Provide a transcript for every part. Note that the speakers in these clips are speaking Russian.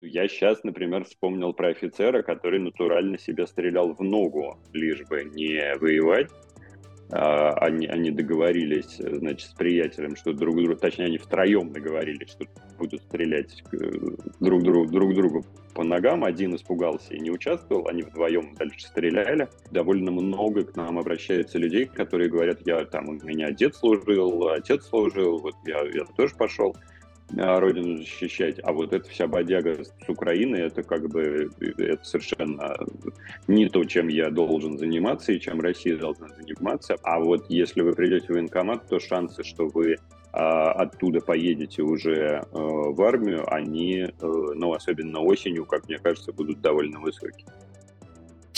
Я сейчас, например, вспомнил про офицера, который натурально себя стрелял в ногу, лишь бы не воевать. А, они, они договорились, значит, с приятелем, что друг другу, точнее, они втроем договорились, что будут стрелять э, друг другу, друг другу по ногам. Один испугался и не участвовал, они вдвоем дальше стреляли. Довольно много к нам обращается людей, которые говорят, я там, у меня дед служил, отец служил, вот я, я тоже пошел. А, родину защищать, а вот эта вся бодяга с Украины, это как бы это совершенно не то, чем я должен заниматься и чем Россия должна заниматься. А вот если вы придете в военкомат, то шансы, что вы а, оттуда поедете уже э, в армию, они, э, ну, особенно осенью, как мне кажется, будут довольно высокие.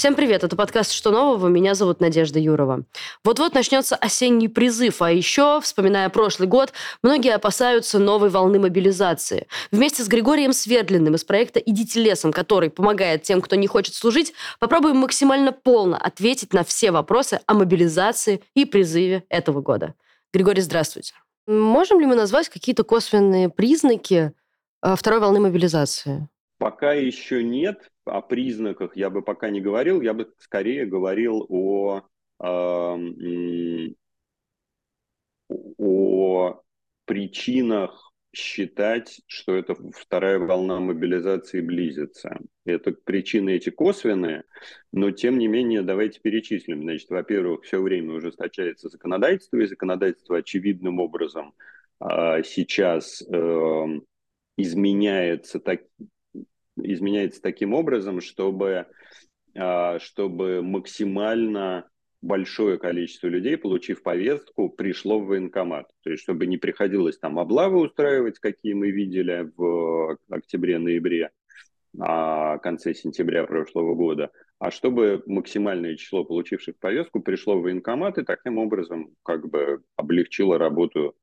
Всем привет, это подкаст «Что нового?». Меня зовут Надежда Юрова. Вот-вот начнется осенний призыв, а еще, вспоминая прошлый год, многие опасаются новой волны мобилизации. Вместе с Григорием Свердлиным из проекта «Идите лесом», который помогает тем, кто не хочет служить, попробуем максимально полно ответить на все вопросы о мобилизации и призыве этого года. Григорий, здравствуйте. Можем ли мы назвать какие-то косвенные признаки э, второй волны мобилизации? Пока еще нет, о признаках я бы пока не говорил, я бы скорее говорил о, э, о причинах считать, что это вторая волна мобилизации близится. Это причины эти косвенные, но тем не менее давайте перечислим. Значит, во-первых, все время ужесточается законодательство, и законодательство очевидным образом э, сейчас э, изменяется так, изменяется таким образом, чтобы, а, чтобы максимально большое количество людей, получив повестку, пришло в военкомат. То есть, чтобы не приходилось там облавы устраивать, какие мы видели в октябре-ноябре, а конце сентября прошлого года, а чтобы максимальное число получивших повестку пришло в военкомат и таким образом как бы облегчило работу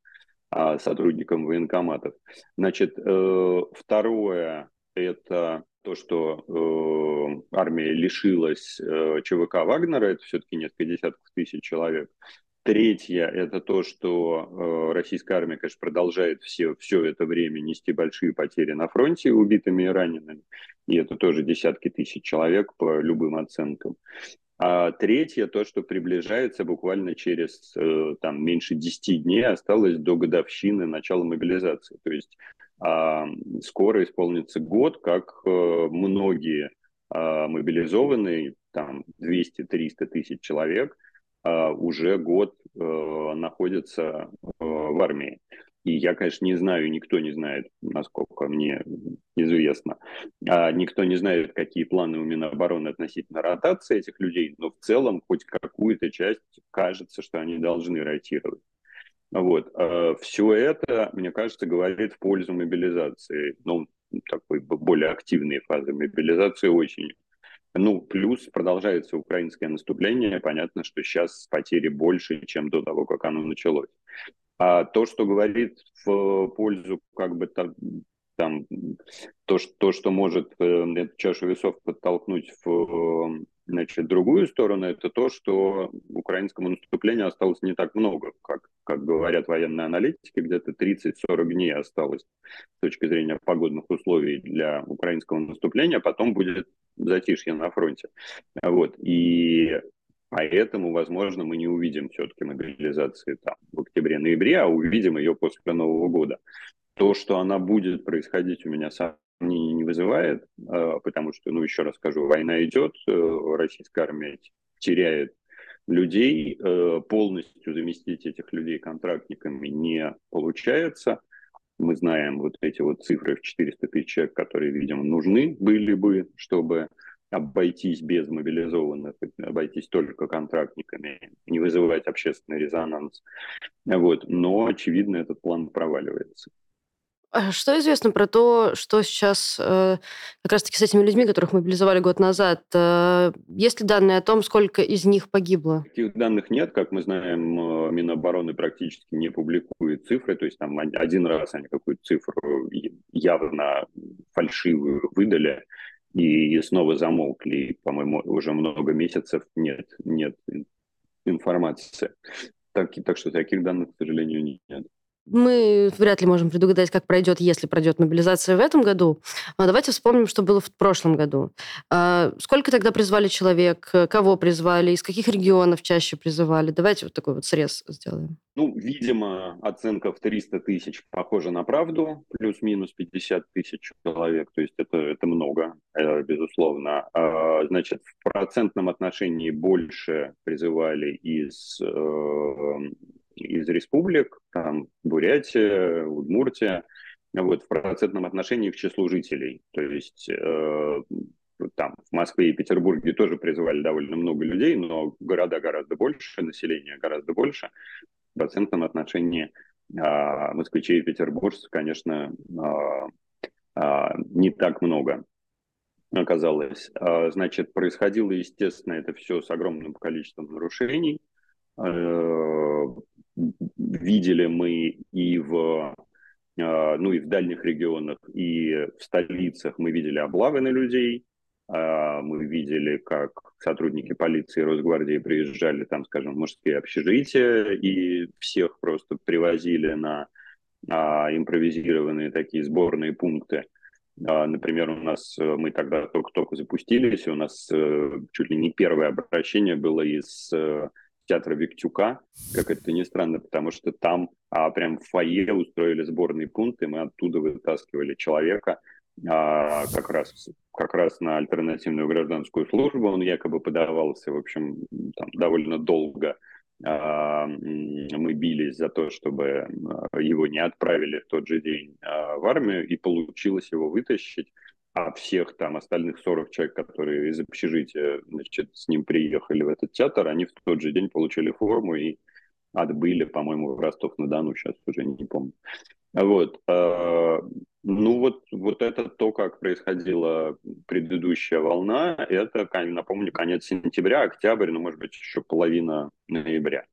а, сотрудникам военкоматов. Значит, э, второе, это то, что э, армия лишилась э, ЧВК Вагнера, это все-таки несколько десятков тысяч человек. Третье – это то, что э, российская армия, конечно, продолжает все, все это время нести большие потери на фронте убитыми и ранеными. И это тоже десятки тысяч человек по любым оценкам. А третье – то, что приближается буквально через э, там, меньше 10 дней, осталось до годовщины начала мобилизации. То есть скоро исполнится год, как э, многие а, мобилизованные, там 200-300 тысяч человек, а, уже год э, находятся э, в армии. И я, конечно, не знаю, никто не знает, насколько мне известно, никто не знает, какие планы у Минобороны относительно ротации этих людей, но в целом хоть какую-то часть кажется, что они должны ротировать. Вот. А Все это, мне кажется, говорит в пользу мобилизации. Ну, такой более активной фазы мобилизации очень. Ну, плюс продолжается украинское наступление. Понятно, что сейчас потери больше, чем до того, как оно началось. А то, что говорит в пользу как бы там, там то, что, то, что может э, эту чашу весов подтолкнуть в Значит, другую сторону это то, что украинскому наступлению осталось не так много, как, как говорят военные аналитики, где-то 30-40 дней осталось с точки зрения погодных условий для украинского наступления, потом будет затишье на фронте. Вот. И поэтому, возможно, мы не увидим все-таки мобилизации там, в октябре-ноябре, а увидим ее после Нового года. То, что она будет происходить у меня сам сомнений не вызывает, а, потому что, ну, еще раз скажу, война идет, э, российская армия теряет людей, э, полностью заместить этих людей контрактниками не получается. Мы знаем вот эти вот цифры в 400 тысяч человек, которые, видимо, нужны были бы, чтобы обойтись без мобилизованных, обойтись только контрактниками, не вызывать общественный резонанс. Вот. Но, очевидно, этот план проваливается. А что известно про то, что сейчас э, как раз-таки с этими людьми, которых мобилизовали год назад, э, есть ли данные о том, сколько из них погибло? Таких данных нет. Как мы знаем, э, Минобороны практически не публикует цифры. То есть там один раз они какую-то цифру явно фальшивую выдали и снова замолкли. По-моему, уже много месяцев нет, нет информации. Так, так что таких данных, к сожалению, нет. Мы вряд ли можем предугадать, как пройдет, если пройдет мобилизация в этом году. А давайте вспомним, что было в прошлом году. А сколько тогда призвали человек, кого призвали, из каких регионов чаще призывали? Давайте вот такой вот срез сделаем. Ну, видимо, оценка в 300 тысяч похожа на правду, плюс-минус 50 тысяч человек, то есть это, это много, э, безусловно. А, значит, в процентном отношении больше призывали из э, из республик, там Бурятия, Удмуртия, вот, в процентном отношении к числу жителей. То есть э, там в Москве и Петербурге тоже призывали довольно много людей, но города гораздо больше, население гораздо больше. В процентном отношении э, москвичей и петербуржцев, конечно, э, э, не так много оказалось. Значит, происходило, естественно, это все с огромным количеством нарушений. Э, видели мы и в а, ну и в дальних регионах, и в столицах мы видели облавы на людей, а, мы видели, как сотрудники полиции и Росгвардии приезжали там, скажем, в мужские общежития и всех просто привозили на а, импровизированные такие сборные пункты. Например, у нас мы тогда только-только запустились, у нас э, чуть ли не первое обращение было из э, театра Виктюка, как это ни странно, потому что там а, прям в фойе устроили сборный пункт, и мы оттуда вытаскивали человека а, как, раз, как раз на альтернативную гражданскую службу. Он якобы подавался, в общем, там, довольно долго. А, мы бились за то, чтобы а, его не отправили в тот же день а, в армию, и получилось его вытащить а всех там остальных 40 человек, которые из общежития значит, с ним приехали в этот театр, они в тот же день получили форму и отбыли, по-моему, в Ростов-на-Дону, сейчас уже не помню. Вот. А, ну вот, вот это то, как происходила предыдущая волна, это, напомню, конец сентября, октябрь, ну, может быть, еще половина ноября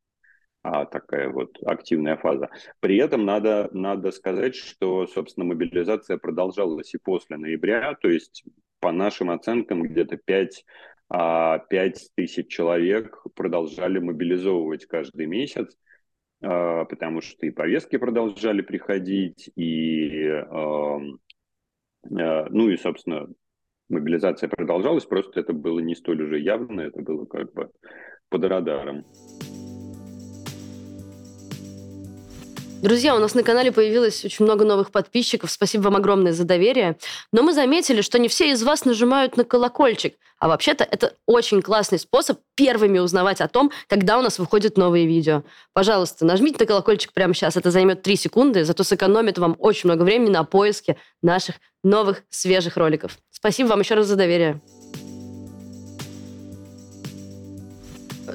а, такая вот активная фаза. При этом надо, надо сказать, что, собственно, мобилизация продолжалась и после ноября, то есть по нашим оценкам где-то 5, 5 а, тысяч человек продолжали мобилизовывать каждый месяц, а, потому что и повестки продолжали приходить, и, а, ну и, собственно, мобилизация продолжалась, просто это было не столь уже явно, это было как бы под радаром. Друзья, у нас на канале появилось очень много новых подписчиков. Спасибо вам огромное за доверие. Но мы заметили, что не все из вас нажимают на колокольчик. А вообще-то это очень классный способ первыми узнавать о том, когда у нас выходят новые видео. Пожалуйста, нажмите на колокольчик прямо сейчас. Это займет 3 секунды, зато сэкономит вам очень много времени на поиске наших новых свежих роликов. Спасибо вам еще раз за доверие.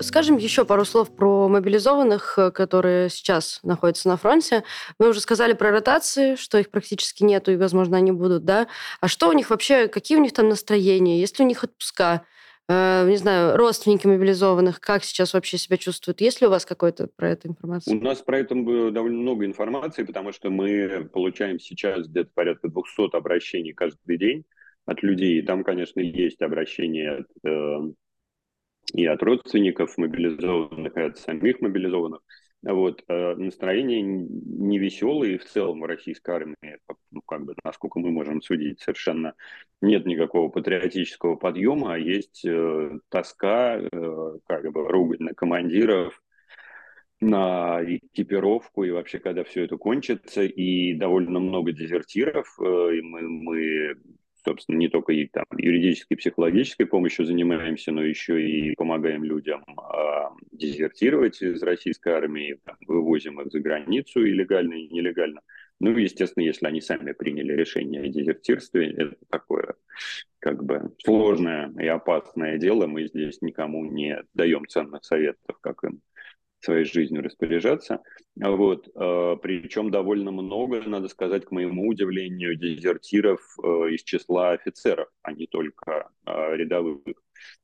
Скажем еще пару слов про мобилизованных, э, которые сейчас находятся на фронте. Мы уже сказали про ротации, что их практически нету, и, возможно, они будут, да? А что у них вообще, какие у них там настроения, есть ли у них отпуска? Э, не знаю, родственники мобилизованных, как сейчас вообще себя чувствуют? Есть ли у вас какой-то про это информация? У нас про это довольно много информации, потому что мы получаем сейчас где-то порядка 200 обращений каждый день от людей. И там, конечно, есть обращения от э, и от родственников мобилизованных, и от самих мобилизованных. Вот, э, настроение невеселое, и в целом в российской армии, ну, как бы, насколько мы можем судить, совершенно нет никакого патриотического подъема, а есть э, тоска, э, как бы, ругань на командиров, на экипировку и вообще, когда все это кончится, и довольно много дезертиров, э, и мы, мы собственно, не только и там юридической, психологической помощью занимаемся, но еще и помогаем людям э, дезертировать из российской армии, там, вывозим их за границу легально, и нелегально. Ну, естественно, если они сами приняли решение о дезертирстве, это такое как бы сложное и опасное дело. Мы здесь никому не даем ценных советов, как им своей жизнью распоряжаться. Вот. Э, Причем довольно много, надо сказать, к моему удивлению, дезертиров э, из числа офицеров, а не только э, рядовых.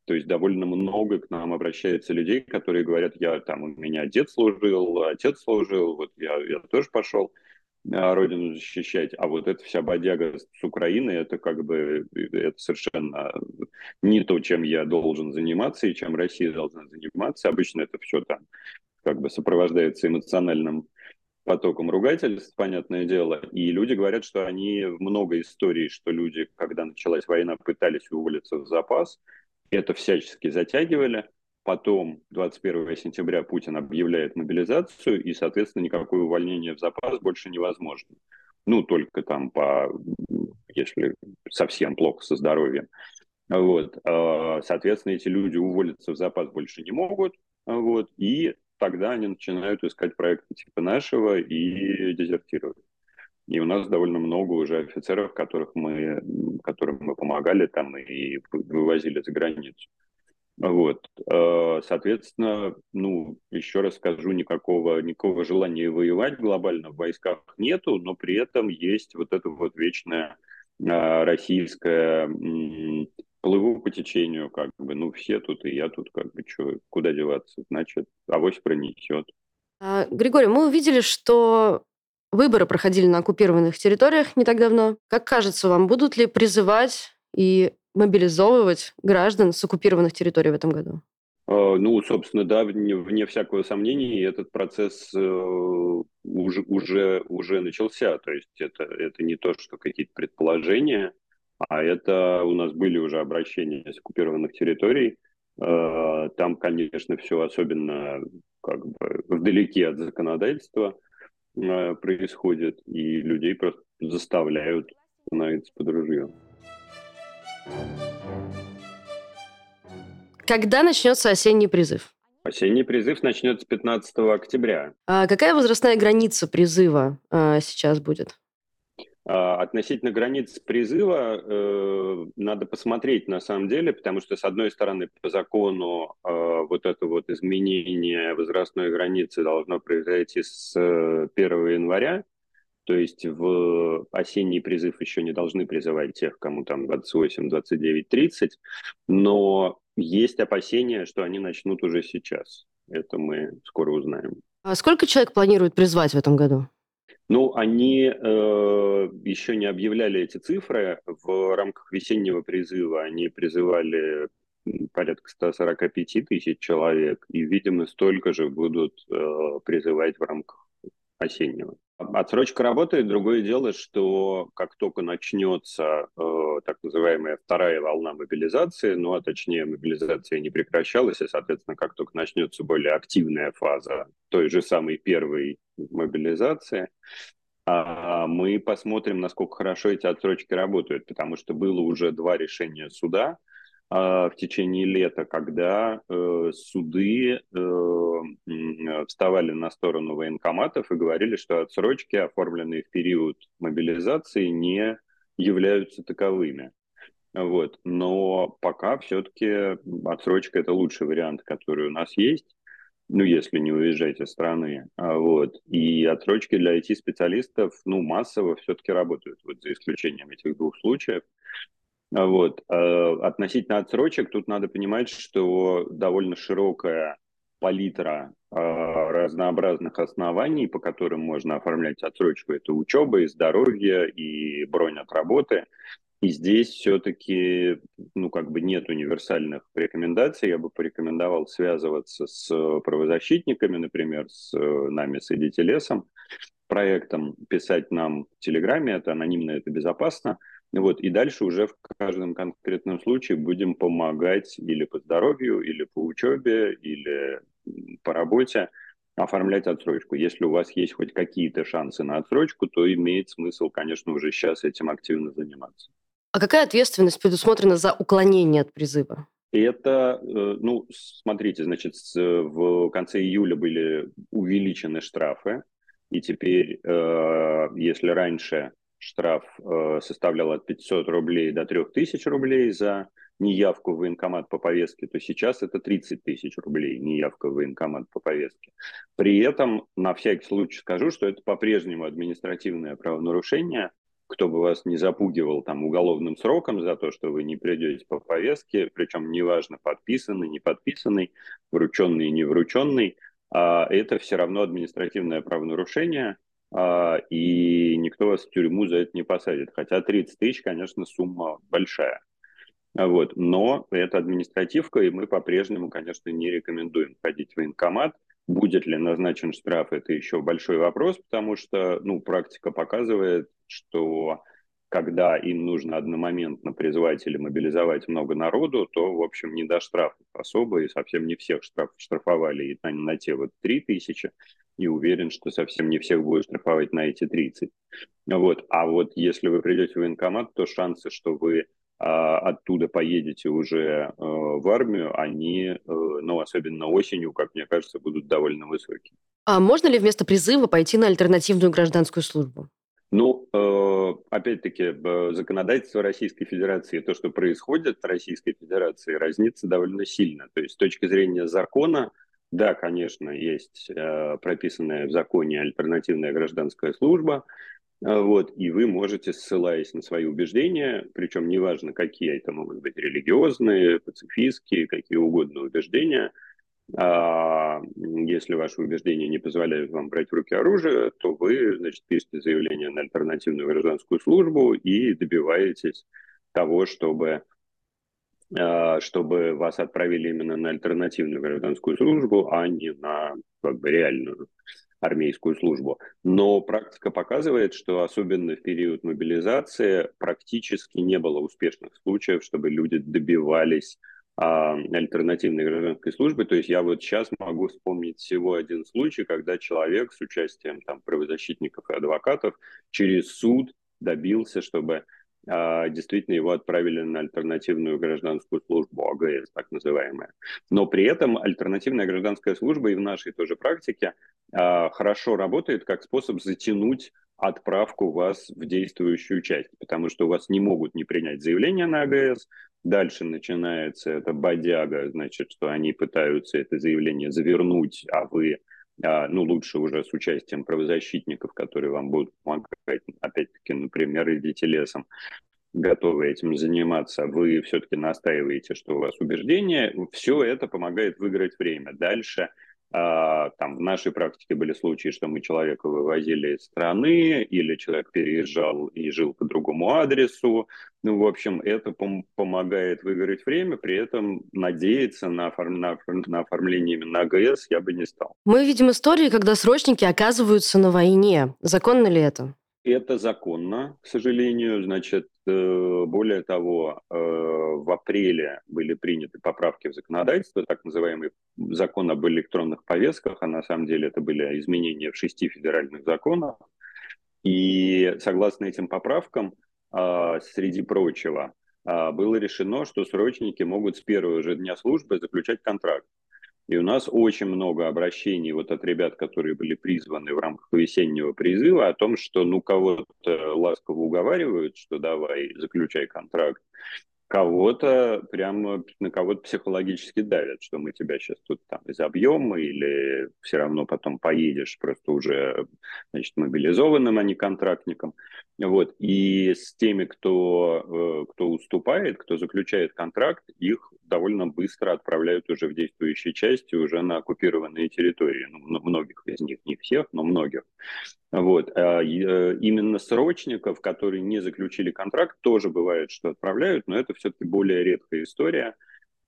То есть довольно много к нам обращается людей, которые говорят, я там, у меня дед служил, отец служил, вот я, я тоже пошел родину защищать, а вот эта вся бодяга с Украины, это как бы это совершенно не то, чем я должен заниматься и чем Россия должна заниматься. Обычно это все там как бы сопровождается эмоциональным потоком ругательств, понятное дело, и люди говорят, что они много историй, что люди, когда началась война, пытались уволиться в запас, это всячески затягивали, потом 21 сентября Путин объявляет мобилизацию, и, соответственно, никакое увольнение в запас больше невозможно. Ну, только там по, если совсем плохо со здоровьем. Вот. А, соответственно, эти люди уволиться в запас больше не могут, вот, и тогда они начинают искать проекты типа нашего и дезертировать. И у нас довольно много уже офицеров, которых мы, которым мы помогали там и вывозили за границу. Вот. А, соответственно, ну, еще раз скажу, никакого, никакого желания воевать глобально в войсках нету, но при этом есть вот это вот вечное а, российское плыву по течению, как бы, ну, все тут, и я тут, как бы, что, куда деваться, значит, авось пронесет. А, Григорий, мы увидели, что выборы проходили на оккупированных территориях не так давно. Как кажется вам, будут ли призывать и мобилизовывать граждан с оккупированных территорий в этом году? А, ну, собственно, да, вне, вне всякого сомнения, этот процесс э, уже, уже, уже начался. То есть это, это не то, что какие-то предположения, а это у нас были уже обращения с оккупированных территорий. Э, там, конечно, все особенно как бы вдалеке от законодательства э, происходит, и людей просто заставляют становиться под ружье. Когда начнется осенний призыв? Осенний призыв начнется 15 октября. А какая возрастная граница призыва а, сейчас будет? А, относительно границ призыва э, надо посмотреть на самом деле, потому что, с одной стороны, по закону э, вот это вот изменение возрастной границы должно произойти с 1 э, января, то есть в осенний призыв еще не должны призывать тех, кому там 28, 29, 30, но есть опасения, что они начнут уже сейчас. Это мы скоро узнаем. А сколько человек планируют призвать в этом году? Ну, они э, еще не объявляли эти цифры. В рамках весеннего призыва они призывали порядка 145 тысяч человек, и, видимо, столько же будут э, призывать в рамках осеннего. Отсрочка работает. Другое дело, что как только начнется э, так называемая вторая волна мобилизации, ну а точнее мобилизация не прекращалась, и, соответственно, как только начнется более активная фаза той же самой первой мобилизации, а мы посмотрим, насколько хорошо эти отсрочки работают, потому что было уже два решения суда в течение лета, когда э, суды э, вставали на сторону военкоматов и говорили, что отсрочки, оформленные в период мобилизации, не являются таковыми. Вот. Но пока все-таки отсрочка – это лучший вариант, который у нас есть ну, если не уезжать из страны. А, вот. И отсрочки для IT-специалистов, ну, массово все-таки работают, вот за исключением этих двух случаев. Вот. А, относительно отсрочек, тут надо понимать, что довольно широкая палитра разнообразных оснований, по которым можно оформлять отсрочку. Это учеба, и здоровье, и бронь от работы. И здесь все-таки, ну, как бы нет универсальных рекомендаций. Я бы порекомендовал связываться с правозащитниками, например, с нами, с Эдителесом, проектом, писать нам в Телеграме, это анонимно, это безопасно. Вот, и дальше уже в каждом конкретном случае будем помогать или по здоровью, или по учебе, или по работе оформлять отсрочку. Если у вас есть хоть какие-то шансы на отсрочку, то имеет смысл, конечно, уже сейчас этим активно заниматься. А какая ответственность предусмотрена за уклонение от призыва? Это, э, ну, смотрите, значит, в конце июля были увеличены штрафы, и теперь, э, если раньше штраф э, составлял от 500 рублей до 3000 рублей за неявку в военкомат по повестке, то сейчас это 30 тысяч рублей неявка в военкомат по повестке. При этом, на всякий случай скажу, что это по-прежнему административное правонарушение, кто бы вас не запугивал там уголовным сроком за то, что вы не придете по повестке, причем неважно, подписанный, не подписанный, врученный, не врученный, а это все равно административное правонарушение, и никто вас в тюрьму за это не посадит. Хотя 30 тысяч, конечно, сумма большая. Вот. Но это административка, и мы по-прежнему, конечно, не рекомендуем ходить в военкомат. Будет ли назначен штраф, это еще большой вопрос, потому что ну, практика показывает, что когда им нужно одномоментно призвать или мобилизовать много народу, то, в общем, не до штрафов особо, и совсем не всех штраф, штрафовали и на, на те вот 3 тысячи, и уверен, что совсем не всех будут штрафовать на эти 30. Вот. А вот если вы придете в военкомат, то шансы, что вы а, оттуда поедете уже э, в армию, они, э, ну, особенно осенью, как мне кажется, будут довольно высокие. А можно ли вместо призыва пойти на альтернативную гражданскую службу? Ну, э, опять-таки, законодательство Российской Федерации, то, что происходит в Российской Федерации, разнится довольно сильно. То есть с точки зрения закона, да, конечно, есть прописанная в законе альтернативная гражданская служба, вот, и вы можете, ссылаясь на свои убеждения, причем неважно, какие это могут быть религиозные, пацифистские, какие угодно убеждения, если ваши убеждения не позволяют вам брать в руки оружие, то вы, значит, пишете заявление на альтернативную гражданскую службу и добиваетесь того, чтобы, а, чтобы вас отправили именно на альтернативную гражданскую службу, а не на как бы, реальную армейскую службу. Но практика показывает, что особенно в период мобилизации практически не было успешных случаев, чтобы люди добивались а, альтернативной гражданской службы. То есть я вот сейчас могу вспомнить всего один случай, когда человек с участием там, правозащитников и адвокатов через суд добился, чтобы а, действительно его отправили на альтернативную гражданскую службу, АГС так называемая. Но при этом альтернативная гражданская служба и в нашей тоже практике а, хорошо работает как способ затянуть отправку вас в действующую часть, потому что у вас не могут не принять заявление на АГС, дальше начинается это бодяга, значит, что они пытаются это заявление завернуть, а вы а, ну, лучше уже с участием правозащитников, которые вам будут помогать, опять-таки, например, идите лесом, готовы этим заниматься, вы все-таки настаиваете, что у вас убеждение, все это помогает выиграть время. Дальше – там в нашей практике были случаи, что мы человека вывозили из страны, или человек переезжал и жил по другому адресу. Ну, в общем, это пом- помогает выиграть время, при этом надеяться на, оформ- на, на оформление именно АГС я бы не стал. Мы видим истории, когда срочники оказываются на войне. Законно ли это? Это законно, к сожалению. Значит, э, более того, э, в апреле были приняты поправки в законодательство, так называемый закон об электронных повестках, а на самом деле это были изменения в шести федеральных законах. И согласно этим поправкам, а, среди прочего, а, было решено, что срочники могут с первого же дня службы заключать контракт. И у нас очень много обращений вот от ребят, которые были призваны в рамках весеннего призыва, о том, что ну кого-то ласково уговаривают, что давай, заключай контракт, кого-то прямо на кого-то психологически давят, что мы тебя сейчас тут там изобьем или все равно потом поедешь просто уже значит, мобилизованным, а не контрактником. Вот. И с теми, кто, э, кто уступает, кто заключает контракт, их довольно быстро отправляют уже в действующие части, уже на оккупированные территории. Ну, многих из них, не всех, но многих. Вот. А э, именно срочников, которые не заключили контракт, тоже бывает, что отправляют, но это все-таки более редкая история.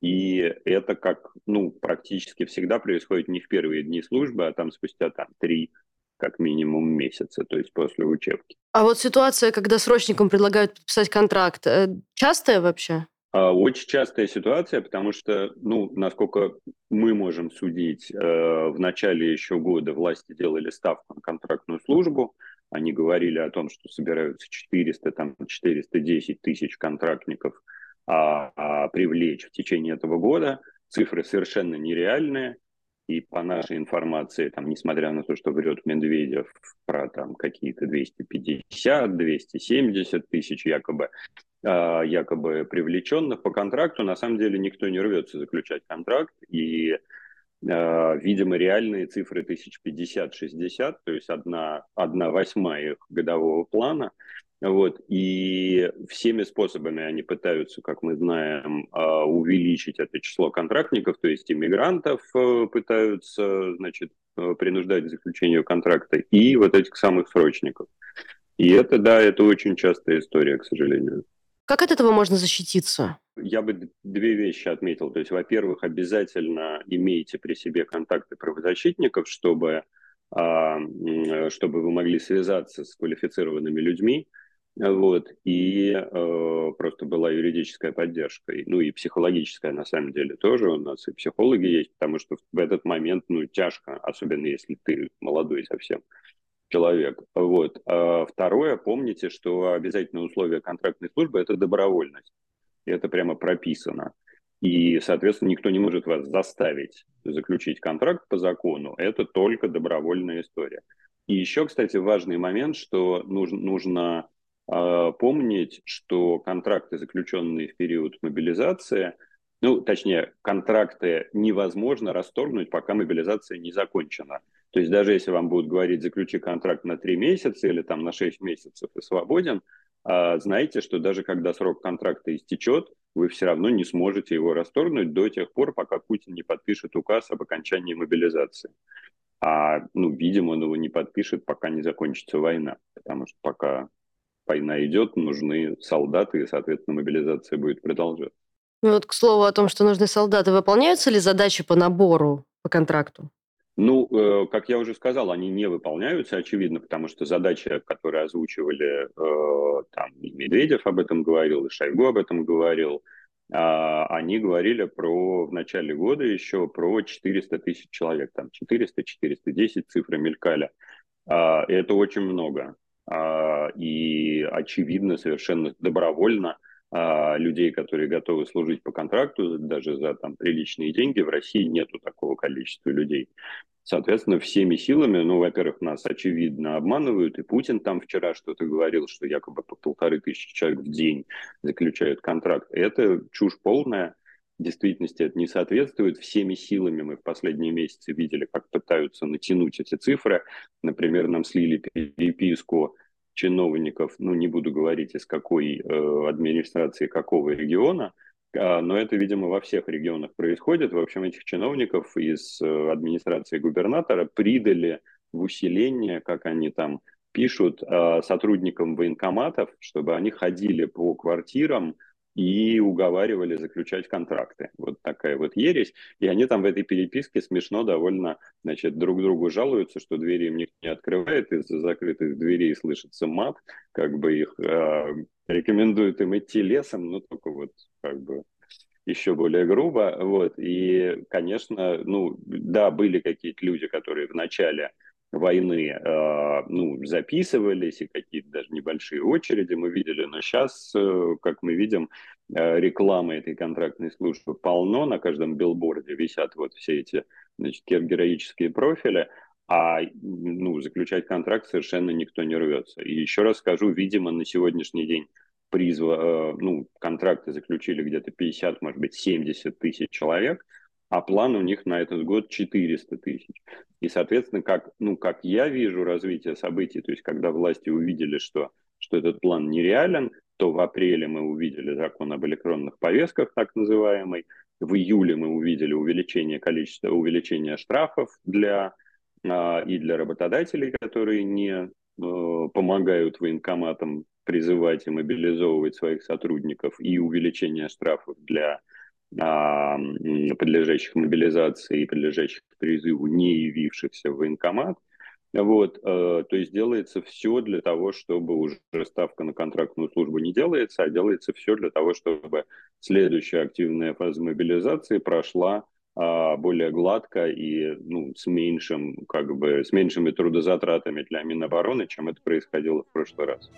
И это как, ну, практически всегда происходит не в первые дни службы, а там спустя там три как минимум месяца, то есть после учебки. А вот ситуация, когда срочникам предлагают подписать контракт, э, частая вообще? А, очень частая ситуация, потому что, ну, насколько мы можем судить, э, в начале еще года власти делали ставку на контрактную службу, они говорили о том, что собираются 400, там, 410 тысяч контрактников а, а привлечь в течение этого года. Цифры совершенно нереальные. И по нашей информации, там, несмотря на то, что врет Медведев про там какие-то 250, 270 тысяч якобы, э, якобы привлеченных по контракту, на самом деле никто не рвется заключать контракт, и, э, видимо, реальные цифры 1050-60, то есть одна, одна восьмая их годового плана – вот, и всеми способами они пытаются, как мы знаем, а, увеличить это число контрактников, то есть иммигрантов э, пытаются, значит, э, принуждать к заключению контракта, и вот этих самых срочников. И это, да, это очень частая история, к сожалению. Как от этого можно защититься? Я бы две вещи отметил. То есть, во-первых, обязательно имейте при себе контакты правозащитников, чтобы, а, чтобы вы могли связаться с квалифицированными людьми, вот, и э, просто была юридическая поддержка, ну и психологическая на самом деле тоже у нас и психологи есть, потому что в этот момент, ну, тяжко, особенно если ты молодой совсем человек. Вот. А второе, помните, что обязательное условие контрактной службы – это добровольность. И это прямо прописано. И, соответственно, никто не может вас заставить заключить контракт по закону. Это только добровольная история. И еще, кстати, важный момент, что нужно, нужно помнить, что контракты, заключенные в период мобилизации, ну, точнее, контракты невозможно расторгнуть, пока мобилизация не закончена. То есть даже если вам будут говорить, заключи контракт на 3 месяца или там на 6 месяцев и свободен, а, знаете, что даже когда срок контракта истечет, вы все равно не сможете его расторгнуть до тех пор, пока Путин не подпишет указ об окончании мобилизации. А, ну, видимо, он его не подпишет, пока не закончится война, потому что пока война идет, нужны солдаты, и, соответственно, мобилизация будет продолжаться. Ну вот, к слову о том, что нужны солдаты, выполняются ли задачи по набору по контракту? Ну, э, как я уже сказал, они не выполняются, очевидно, потому что задача, которую озвучивали, э, там, Медведев об этом говорил, и Шойгу об этом говорил, э, они говорили про, в начале года еще про 400 тысяч человек, там 400-410 цифры мелькали. Э, это очень много. Э, и очевидно, совершенно добровольно а людей, которые готовы служить по контракту, даже за там приличные деньги, в России нету такого количества людей. Соответственно, всеми силами, ну, во-первых, нас очевидно обманывают, и Путин там вчера что-то говорил, что якобы по полторы тысячи человек в день заключают контракт. Это чушь полная, действительности это не соответствует. Всеми силами мы в последние месяцы видели, как пытаются натянуть эти цифры. Например, нам слили переписку чиновников, ну не буду говорить из какой э, администрации какого региона, э, но это, видимо, во всех регионах происходит. В общем, этих чиновников из э, администрации губернатора придали в усиление, как они там пишут, э, сотрудникам военкоматов, чтобы они ходили по квартирам, и уговаривали заключать контракты. Вот такая вот ересь. И они там в этой переписке смешно довольно, значит, друг другу жалуются, что двери им не открывает, из-за закрытых дверей слышится мат, как бы их э, рекомендуют им идти лесом, но только вот как бы еще более грубо, вот, и, конечно, ну, да, были какие-то люди, которые в начале войны э, ну, записывались, и какие-то даже небольшие очереди мы видели, но сейчас, э, как мы видим, э, рекламы этой контрактной службы полно, на каждом билборде висят вот все эти значит, героические профили, а ну, заключать контракт совершенно никто не рвется. И еще раз скажу, видимо, на сегодняшний день призва, ну, контракты заключили где-то 50, может быть, 70 тысяч человек – а план у них на этот год 400 тысяч. И, соответственно, как, ну, как я вижу развитие событий, то есть когда власти увидели, что, что этот план нереален, то в апреле мы увидели закон об электронных повестках, так называемый, в июле мы увидели увеличение количества, увеличение штрафов для, а, и для работодателей, которые не а, помогают военкоматам призывать и мобилизовывать своих сотрудников, и увеличение штрафов для подлежащих мобилизации и подлежащих призыву, не явившихся в военкомат. Вот, э, то есть делается все для того, чтобы уже ставка на контрактную службу не делается, а делается все для того, чтобы следующая активная фаза мобилизации прошла а, более гладко и ну, с меньшим, как бы, с меньшими трудозатратами для Минобороны, чем это происходило в прошлый раз.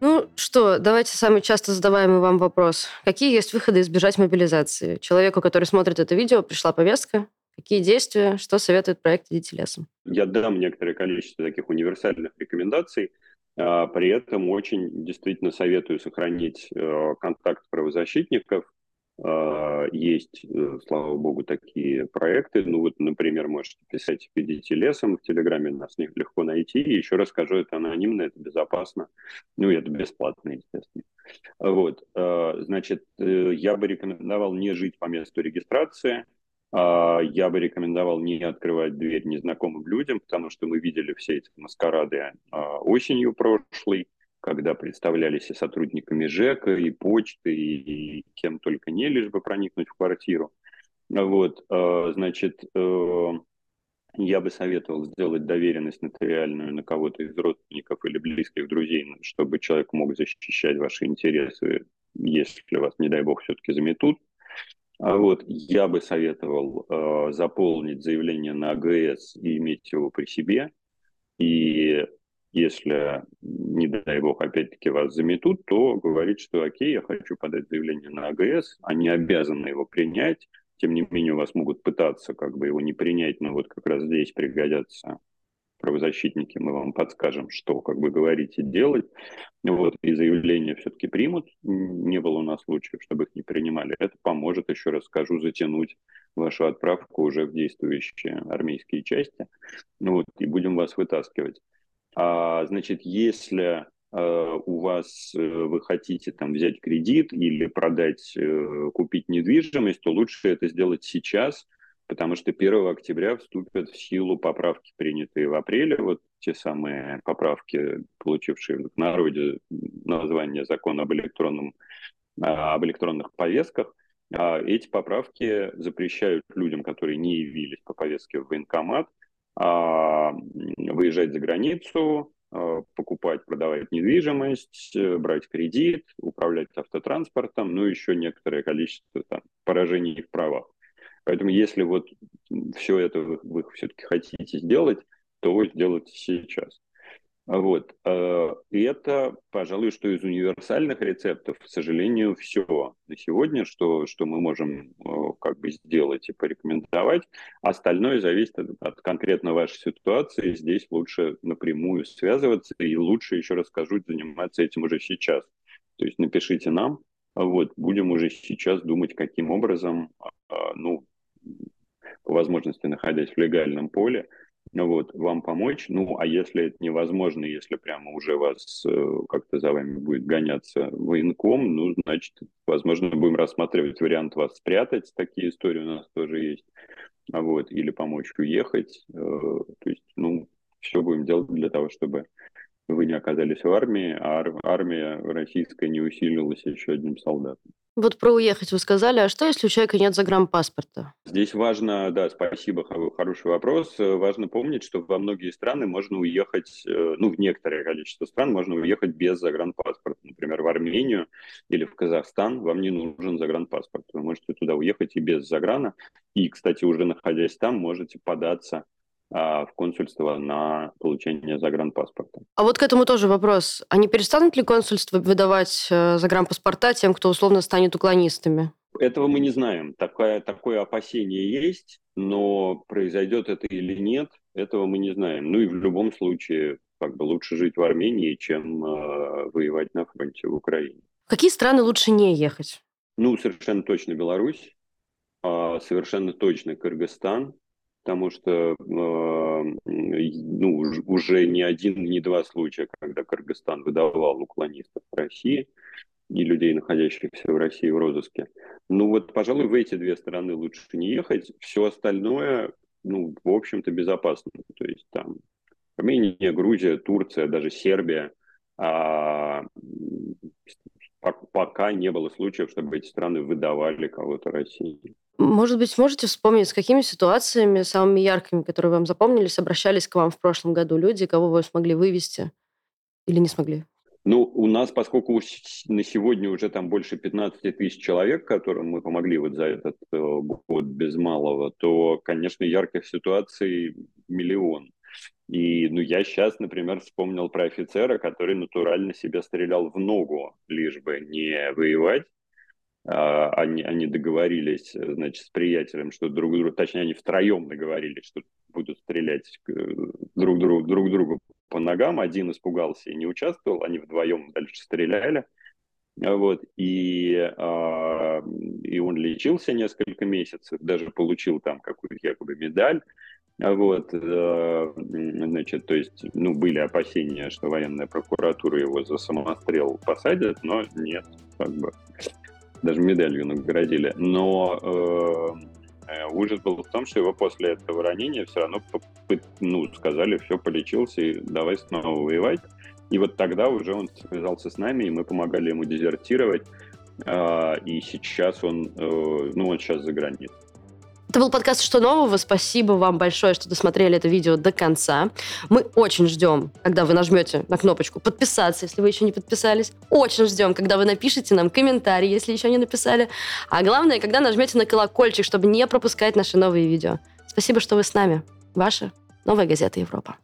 Ну что, давайте самый часто задаваемый вам вопрос. Какие есть выходы избежать мобилизации? Человеку, который смотрит это видео, пришла повестка. Какие действия, что советует проект «Идите лесом»? Я дам некоторое количество таких универсальных рекомендаций. А, при этом очень действительно советую сохранить э, контакт правозащитников, есть, э, слава богу, такие проекты. Ну вот, например, можете писать «Идите лесом» в Телеграме, нас легко найти. И еще раз скажу, это анонимно, это безопасно. Ну и это бесплатно, естественно. Вот, а, значит, э, я бы рекомендовал не жить по месту регистрации. А, я бы рекомендовал не открывать дверь незнакомым людям, потому что мы видели все эти маскарады осенью прошлой когда представлялись и сотрудниками ЖЭКа, и почты, и, кем только не, лишь бы проникнуть в квартиру. Вот, э, значит, э, я бы советовал сделать доверенность нотариальную на кого-то из родственников или близких друзей, чтобы человек мог защищать ваши интересы, если вас, не дай бог, все-таки заметут. А вот я бы советовал э, заполнить заявление на АГС и иметь его при себе. И если, не дай бог, опять-таки вас заметут, то говорить, что окей, я хочу подать заявление на АГС, они обязаны его принять, тем не менее вас могут пытаться как бы его не принять, но вот как раз здесь пригодятся правозащитники, мы вам подскажем, что как бы говорить и делать. Вот, и заявления все-таки примут. Не было у нас случаев, чтобы их не принимали. Это поможет, еще раз скажу, затянуть вашу отправку уже в действующие армейские части. Ну вот, и будем вас вытаскивать. А, значит, если а, у вас э, вы хотите там взять кредит или продать, э, купить недвижимость, то лучше это сделать сейчас, потому что 1 октября вступят в силу поправки, принятые в апреле, вот те самые поправки, получившие в народе название закона об, электронном, а, об электронных повестках. Эти поправки запрещают людям, которые не явились по повестке в военкомат, выезжать за границу, Э, покупать, продавать недвижимость, э, брать кредит, управлять автотранспортом, ну, еще некоторое количество там, поражений в правах. Поэтому если вот все это вы, вы все-таки хотите сделать, то сделайте сейчас. Вот. Э, и это, пожалуй, что из универсальных рецептов, к сожалению, все на сегодня, что, что мы можем э, как бы сделать и порекомендовать. Остальное зависит от, от конкретно вашей ситуации. Здесь лучше напрямую связываться и лучше, еще раз скажу, заниматься этим уже сейчас. То есть напишите нам, вот, будем уже сейчас думать, каким образом, э, ну, по возможности находясь в легальном поле, вот, вам помочь. Ну, а если это невозможно, если прямо уже вас э, как-то за вами будет гоняться военком, ну, значит, возможно, будем рассматривать вариант вас спрятать. Такие истории у нас тоже есть. А вот, или помочь уехать. Э, то есть, ну, все будем делать для того, чтобы вы не оказались в армии, а армия российская не усилилась еще одним солдатом. Вот про уехать вы сказали, а что, если у человека нет загранпаспорта? Здесь важно, да, спасибо, хороший вопрос. Важно помнить, что во многие страны можно уехать, э, ну, в некоторое количество стран можно уехать без загранпаспорта. Например, в Армению или в Казахстан вам не нужен загранпаспорт. Вы можете туда уехать и без заграна. И, кстати, уже находясь там, можете податься в консульство на получение загранпаспорта. А вот к этому тоже вопрос. А не перестанут ли консульства выдавать э, загранпаспорта тем, кто условно станет уклонистами? Этого мы не знаем. Такое, такое опасение есть, но произойдет это или нет, этого мы не знаем. Ну и в любом случае, как бы лучше жить в Армении, чем э, воевать на фронте в Украине. В какие страны лучше не ехать? Ну, совершенно точно Беларусь, э, совершенно точно Кыргызстан, потому что ну, уже не один, не два случая, когда Кыргызстан выдавал уклонистов в России и людей, находящихся в России в розыске. Ну вот, пожалуй, в эти две страны лучше не ехать. Все остальное, ну, в общем-то, безопасно. То есть там Армения, Грузия, Турция, даже Сербия. А, пока не было случаев, чтобы эти страны выдавали кого-то России. Может быть, сможете вспомнить, с какими ситуациями самыми яркими, которые вам запомнились, обращались к вам в прошлом году люди, кого вы смогли вывести или не смогли? Ну, у нас, поскольку на сегодня уже там больше 15 тысяч человек, которым мы помогли вот за этот э, год без малого, то, конечно, ярких ситуаций миллион. И ну, я сейчас, например, вспомнил про офицера, который натурально себя стрелял в ногу, лишь бы не воевать, а, они, они договорились, значит, с приятелем, что друг другу, точнее, они втроем договорились, что будут стрелять э, друг другу, друг другу по ногам. Один испугался и не участвовал, они вдвоем дальше стреляли. Вот, и, а, и он лечился несколько месяцев, даже получил там какую-то якобы медаль. Вот, э, значит, то есть, ну, были опасения, что военная прокуратура его за самострел посадят, но нет, как бы даже медалью наградили. Но э, э, ужас был в том, что его после этого ранения все равно ну, сказали, все, полечился, и давай снова воевать. И вот тогда уже он связался с нами, и мы помогали ему дезертировать. А, и сейчас он, э, ну, он сейчас за границей. Это был подкаст «Что нового?». Спасибо вам большое, что досмотрели это видео до конца. Мы очень ждем, когда вы нажмете на кнопочку «Подписаться», если вы еще не подписались. Очень ждем, когда вы напишите нам комментарий, если еще не написали. А главное, когда нажмете на колокольчик, чтобы не пропускать наши новые видео. Спасибо, что вы с нами. Ваша «Новая газета Европа».